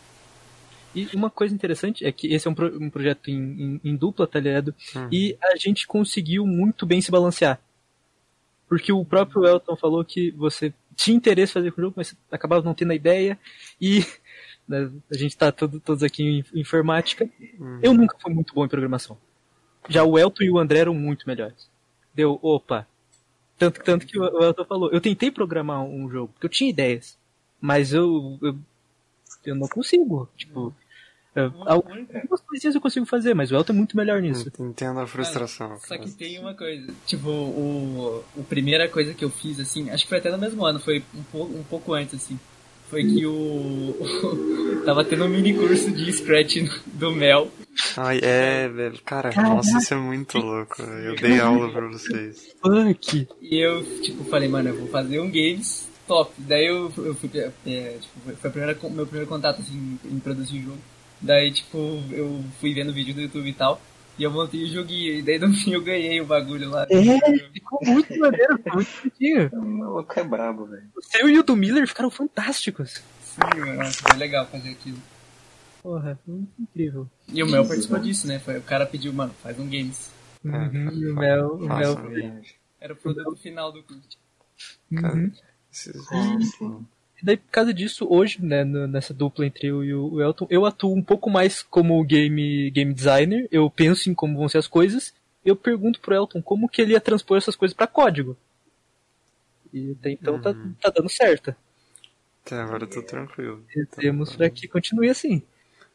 E uma coisa interessante é que esse é um, pro, um projeto em, em, em, dupla, tá ligado? Uhum. E a gente conseguiu muito bem se balancear. Porque o próprio Elton falou que você tinha interesse em fazer com o jogo, mas acabava não tendo a ideia. E né, a gente tá todo, todos aqui em informática. Uhum. Eu nunca fui muito bom em programação. Já o Elton e o André eram muito melhores. Deu, opa, tanto, tanto que o Elton falou, eu tentei programar um jogo, porque eu tinha ideias, mas eu, eu, eu não consigo. Tipo, algumas coisinhas eu consigo fazer, mas o Elton é muito melhor nisso. Entendo a frustração. só que tem uma coisa, tipo, o, a primeira coisa que eu fiz, assim, acho que foi até no mesmo ano, foi um pouco, um pouco antes, assim, foi que o, o tava tendo um mini curso de Scratch do Mel, Ai, é, velho. Cara, Caraca. nossa, isso é muito louco. Eu dei aula pra vocês. Fuck. E eu, tipo, falei, mano, eu vou fazer um games top. Daí eu, eu fui, é, tipo, foi o primeiro, meu primeiro contato, assim, em produzir jogo. Daí, tipo, eu fui vendo vídeo do YouTube e tal. E eu montei o joguinho, e daí no fim eu ganhei o bagulho lá. É, ficou muito maneiro, ficou muito bonitinho. O maluco é brabo, velho. O seu e o do Miller ficaram fantásticos. Sim, mano, foi legal fazer aquilo. Porra, incrível. E o Mel participou disso, né? Foi, o cara pediu, mano, faz um games. Uhum, e o Mel, o Mel era o produto final do curso. Uhum. E daí, por causa disso, hoje, né, nessa dupla entre eu e o Elton, eu atuo um pouco mais como game, game designer, eu penso em como vão ser as coisas, eu pergunto pro Elton como que ele ia transpor essas coisas para código. E até então tá, uhum. tá, tá dando certo. Até agora eu tô tranquilo. E temos pra que continue assim.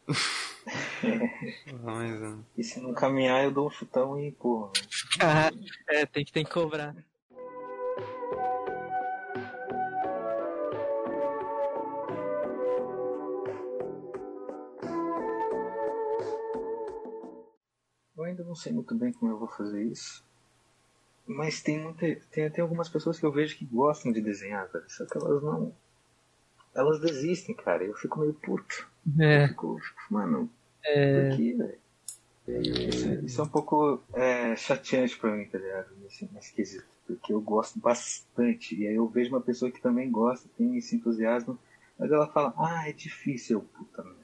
e se não caminhar, eu dou um chutão e empurro. Ah, é, tem que, tem que cobrar. Não sei muito bem como eu vou fazer isso. Mas tem, muita, tem, tem algumas pessoas que eu vejo que gostam de desenhar, cara. Só que elas não. Elas desistem, cara. Eu fico meio puto. É. Fico, mano, é... por que, velho? Isso, isso, é um pouco é, chateante pra mim, tá ligado? Nesse, nesse quesito. Porque eu gosto bastante. E aí eu vejo uma pessoa que também gosta, tem esse entusiasmo, mas ela fala, ah, é difícil. Puta merda.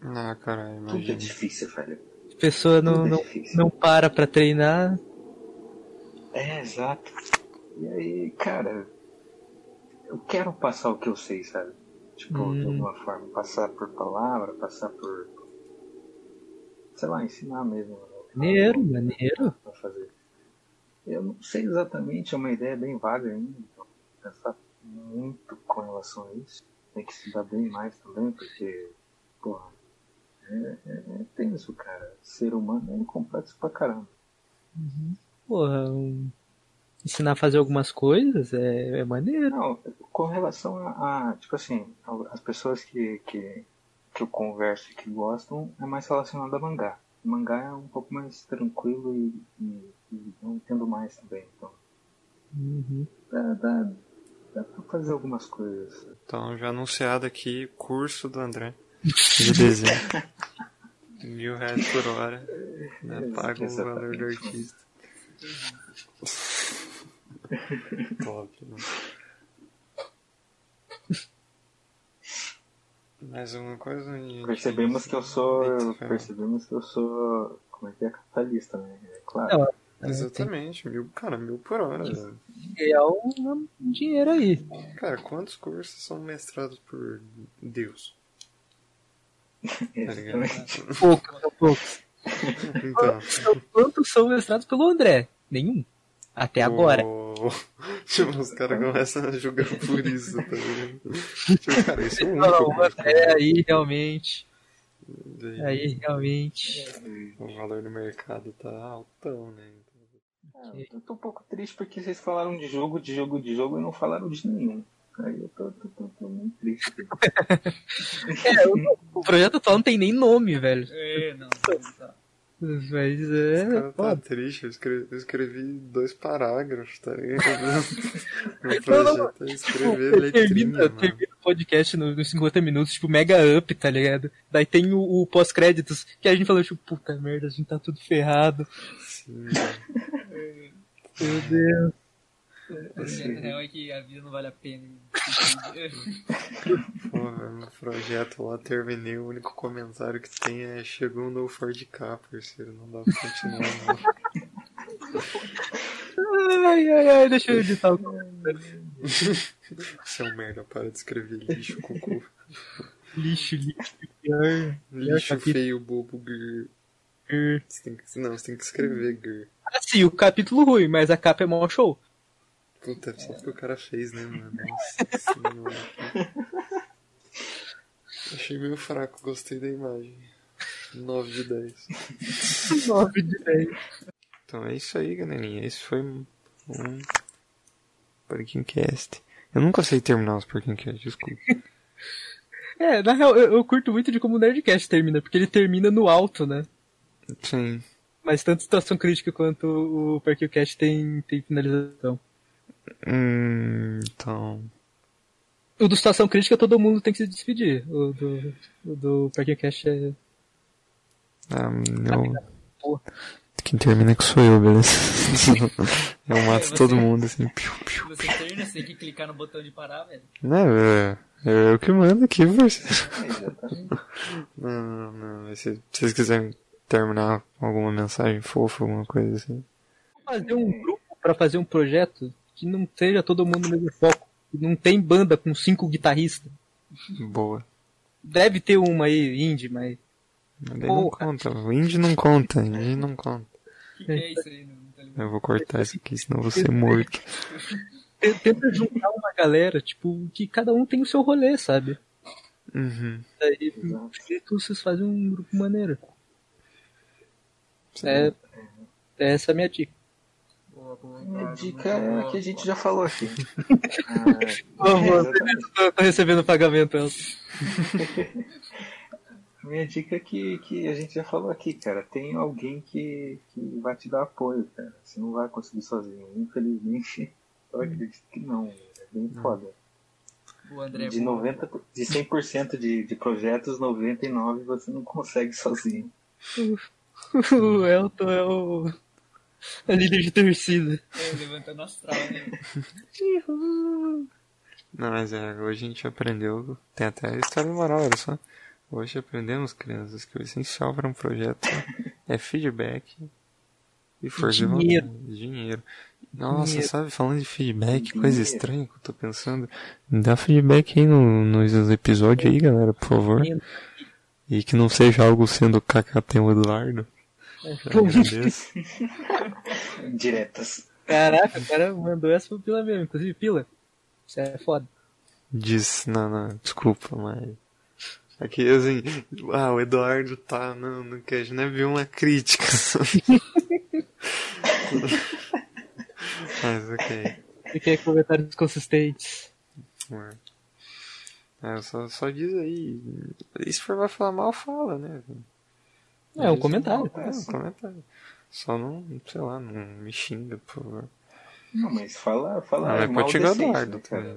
Ah, caralho, imagina. Tudo é difícil, velho. Pessoa não, não, não para pra treinar. É, exato. E aí, cara, eu quero passar o que eu sei, sabe? Tipo, hum. de alguma forma, passar por palavra, passar por. sei lá, ensinar mesmo. Maneiro, maneiro. Pra fazer. Eu não sei exatamente, é uma ideia bem vaga ainda, então pensar muito com relação a isso. Tem que se dar bem mais também, porque, porra, é, é, é tenso, cara. Ser humano é complexo pra caramba. Uhum. Porra, um ensinar a fazer algumas coisas é, é maneiro. Não, com relação a, a, tipo assim, as pessoas que, que, que eu converso e que gostam, é mais relacionado a mangá. O mangá é um pouco mais tranquilo e, e, e eu entendo mais também, então. Uhum. Dá, dá, dá pra fazer algumas coisas. Então, já anunciado aqui, curso do André de desenho. Mil reais por hora, né? paga o valor do artista. Top, né? Mais uma coisa. Percebemos que eu sou. Percebemos que eu sou. Como é que é capitalista, né? É claro. Não, Exatamente, mil, cara, mil por hora. Real um dinheiro aí. Cara, quantos cursos são mestrados por Deus? Tá poucos, são poucos. Então. Quantos são mestrados pelo André? Nenhum. Até agora. Oh, tipo, os caras começam a julgar por isso, tá ligado? Tipo, cara, isso é um Não, o André aí realmente. Aí realmente. O valor do mercado tá altão, né? É, eu tô um pouco triste porque vocês falaram de jogo, de jogo, de jogo e não falaram de nenhum. Aí eu tô, tô, tô, tô muito triste. é, o, o projeto atual não tem nem nome, velho. É, não. não tá. Mas é. Esse tá triste, eu escrevi, eu escrevi, dois parágrafos, tá ligado? Meu projeto é escrever letrinha, termina o podcast nos no 50 minutos, tipo, mega up, tá ligado? Daí tem o, o pós-créditos, que a gente falou, tipo, puta merda, a gente tá tudo ferrado. Sim. Meu Deus. O real é que a vida não vale a pena. Porra, no projeto lá terminei, o único comentário que tem é chegou um novo Ford K, parceiro, não dá pra continuar não. Ai, ai, ai, deixa eu editar o Você é um merda, para de escrever lixo, cocô. Lixo, lixo, pior. Lixo feio, bobo, grrr. Você tem que, não, você tem que escrever grrr. Ah, sim, o capítulo ruim, mas a capa é mó show. Puta, só porque o cara fez, né, mano? Nossa senhora. Achei meio fraco, gostei da imagem. 9 de 10. 9 de 10. Então é isso aí, galerinha. Esse foi um Cast. Eu nunca sei terminar os Cast, desculpa. É, na real, eu, eu, curto muito de como o Nerdcast termina, porque ele termina no alto, né? Sim. Mas tanto situação crítica quanto o Cast tem, tem finalização. Hum, então. O do Situação Crítica todo mundo tem que se despedir. O do, o do Parking Cash é. Ah, meu. Quem termina que sou eu, beleza? eu mato você, todo mundo assim. Piu, piu, você termina, você tem que clicar no botão de parar, velho. Não, é, é eu que mando aqui, você. não, não, não. Se vocês quiserem terminar com alguma mensagem fofa, alguma coisa assim. Fazer um grupo pra fazer um projeto que não seja todo mundo no mesmo foco. Não tem banda com cinco guitarristas. Boa. Deve ter uma aí, indie, mas. Mas não conta, o indie não conta, indie não conta. Que que é isso aí? Não, eu vou cortar isso aqui, senão eu vou ser morto. Tenta juntar uma galera, tipo, que cada um tem o seu rolê, sabe? Uhum. Daí vocês fazem um grupo maneiro. É, é essa é a minha dica. Minha dica é a que a gente já falou aqui. ah, tô recebendo pagamento. Minha dica é que, que a gente já falou aqui, cara. Tem alguém que, que vai te dar apoio, cara. Você não vai conseguir sozinho. Infelizmente, eu acredito que não. É bem foda. É de, 90, de 100% de, de projetos, 99% você não consegue sozinho. O Elton é o a líder de torcida. É, levantando astral, né? Não, mas é, hoje a gente aprendeu. Tem até a história moral, olha só. Hoje aprendemos, crianças, que o essencial para um projeto é feedback e força de dinheiro. dinheiro. Nossa, dinheiro. sabe, falando de feedback, dinheiro. coisa estranha que eu tô pensando. Dá feedback aí no, nos episódios aí, galera, por favor. Dinheiro. E que não seja algo sendo KKT Eduardo. Diretas. Caraca, o cara mandou essa pro Pila mesmo. Inclusive, Pila, você é foda. Diz, não, não, desculpa, mas. Aqui, assim, ah, o Eduardo tá no, no a gente viu uma crítica. mas ok. Fiquei comentários consistentes. É, só, só diz aí. E se for vai falar mal, fala, né? É, um comentário. É, um comentário. Só não, sei lá, não me xinga, por favor. Não, mas fala, fala não, é mal te Eduardo cara.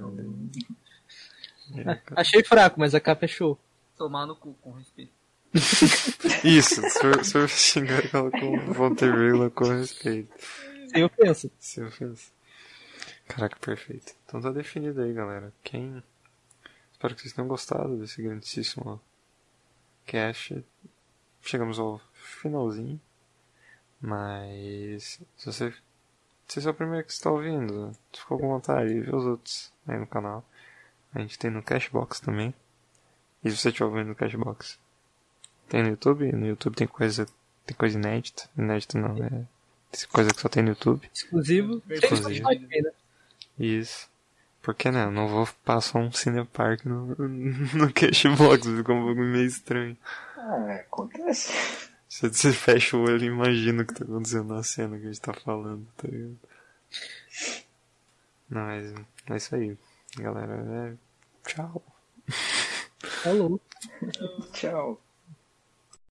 É, achei fraco, mas a capa é show. Tomar no cu, com respeito. Isso, se for, xingar ela com Volta com respeito. Sem ofensa. Sem ofensa. Caraca, perfeito. Então tá definido aí, galera. Quem Espero que vocês tenham gostado desse grandíssimo cast. Chegamos ao finalzinho. Mas se você se esse é o primeiro que está ouvindo, ficou com vontade, vê os outros aí no canal. A gente tem no Cashbox também. E se você estiver ouvindo no Cashbox, tem no YouTube. No YouTube tem coisa, tem coisa inédita. Inédita não, é coisa que só tem no YouTube. Exclusivo. Exclusivo. Isso. Porque, né, eu não vou passar um Cinepark no, no Cashbox, ficou um pouco meio estranho. Ah, acontece. Você, você fecha o olho e imagina o que tá acontecendo na cena que a gente tá falando, tá ligado? Não, mas é isso aí, galera. É... Tchau. Falou. Tchau.